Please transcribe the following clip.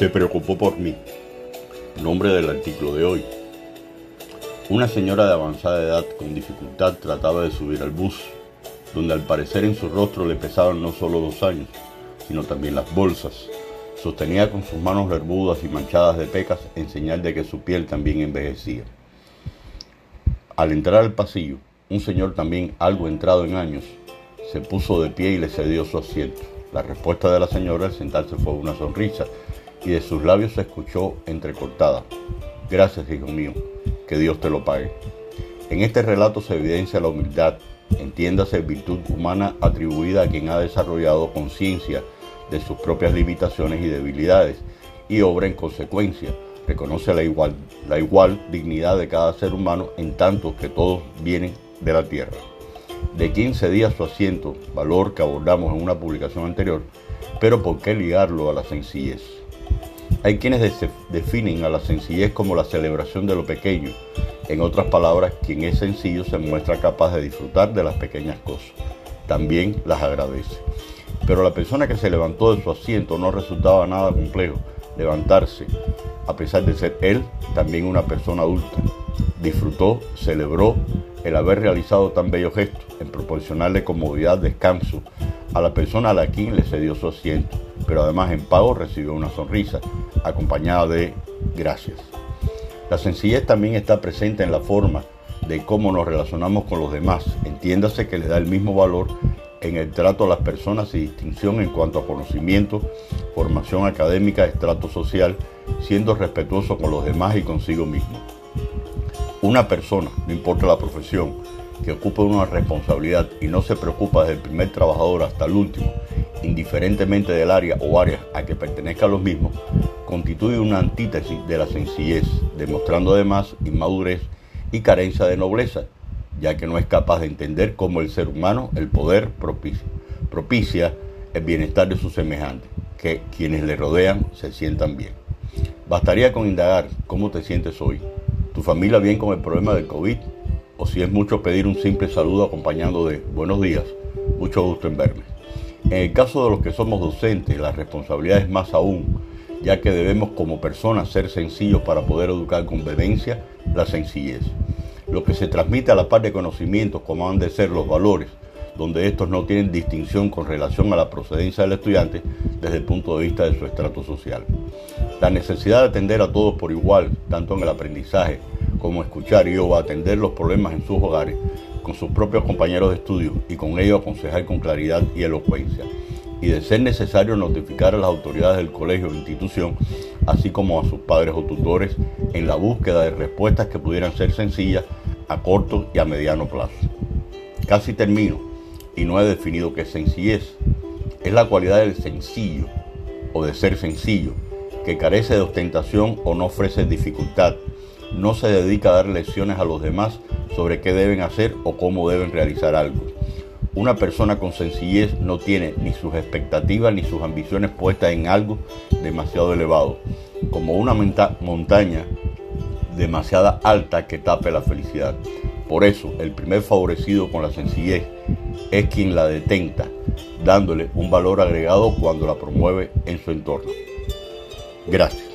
se preocupó por mí. Nombre del artículo de hoy. Una señora de avanzada edad con dificultad trataba de subir al bus, donde al parecer en su rostro le pesaban no solo dos años, sino también las bolsas. Sostenía con sus manos verbudas y manchadas de pecas en señal de que su piel también envejecía. Al entrar al pasillo, un señor también algo entrado en años se puso de pie y le cedió su asiento. La respuesta de la señora al sentarse fue una sonrisa y de sus labios se escuchó entrecortada. Gracias, hijo mío, que Dios te lo pague. En este relato se evidencia la humildad, entiéndase virtud humana atribuida a quien ha desarrollado conciencia de sus propias limitaciones y debilidades y obra en consecuencia. Reconoce la igual, la igual dignidad de cada ser humano en tanto que todos vienen de la tierra de quién cedía su asiento, valor que abordamos en una publicación anterior, pero ¿por qué ligarlo a la sencillez? Hay quienes definen a la sencillez como la celebración de lo pequeño. En otras palabras, quien es sencillo se muestra capaz de disfrutar de las pequeñas cosas. También las agradece. Pero la persona que se levantó de su asiento no resultaba nada complejo levantarse, a pesar de ser él también una persona adulta. Disfrutó, celebró el haber realizado tan bello gesto en proporcionarle comodidad, descanso a la persona a la quien le cedió su asiento, pero además en pago recibió una sonrisa acompañada de gracias. La sencillez también está presente en la forma de cómo nos relacionamos con los demás. Entiéndase que le da el mismo valor en el trato a las personas y distinción en cuanto a conocimiento, formación académica, estrato social, siendo respetuoso con los demás y consigo mismo. Una persona, no importa la profesión, que ocupe una responsabilidad y no se preocupa desde el primer trabajador hasta el último, indiferentemente del área o áreas a que pertenezca a los mismos, constituye una antítesis de la sencillez, demostrando además inmadurez y carencia de nobleza, ya que no es capaz de entender cómo el ser humano, el poder propicia, propicia el bienestar de sus semejantes, que quienes le rodean se sientan bien. Bastaría con indagar cómo te sientes hoy, tu familia bien con el problema del COVID o si es mucho pedir un simple saludo acompañando de buenos días, mucho gusto en verme. En el caso de los que somos docentes, la responsabilidad es más aún, ya que debemos como personas ser sencillos para poder educar con vehemencia la sencillez. Lo que se transmite a la par de conocimientos como han de ser los valores, donde estos no tienen distinción con relación a la procedencia del estudiante desde el punto de vista de su estrato social. La necesidad de atender a todos por igual, tanto en el aprendizaje como escuchar y o atender los problemas en sus hogares con sus propios compañeros de estudio y con ello aconsejar con claridad y elocuencia. Y de ser necesario notificar a las autoridades del colegio o institución, así como a sus padres o tutores, en la búsqueda de respuestas que pudieran ser sencillas a corto y a mediano plazo. Casi termino y no he definido qué sencillez. Es la cualidad del sencillo o de ser sencillo que carece de ostentación o no ofrece dificultad, no se dedica a dar lecciones a los demás sobre qué deben hacer o cómo deben realizar algo. Una persona con sencillez no tiene ni sus expectativas ni sus ambiciones puestas en algo demasiado elevado, como una montaña demasiada alta que tape la felicidad. Por eso, el primer favorecido con la sencillez es quien la detenta, dándole un valor agregado cuando la promueve en su entorno. Gracias.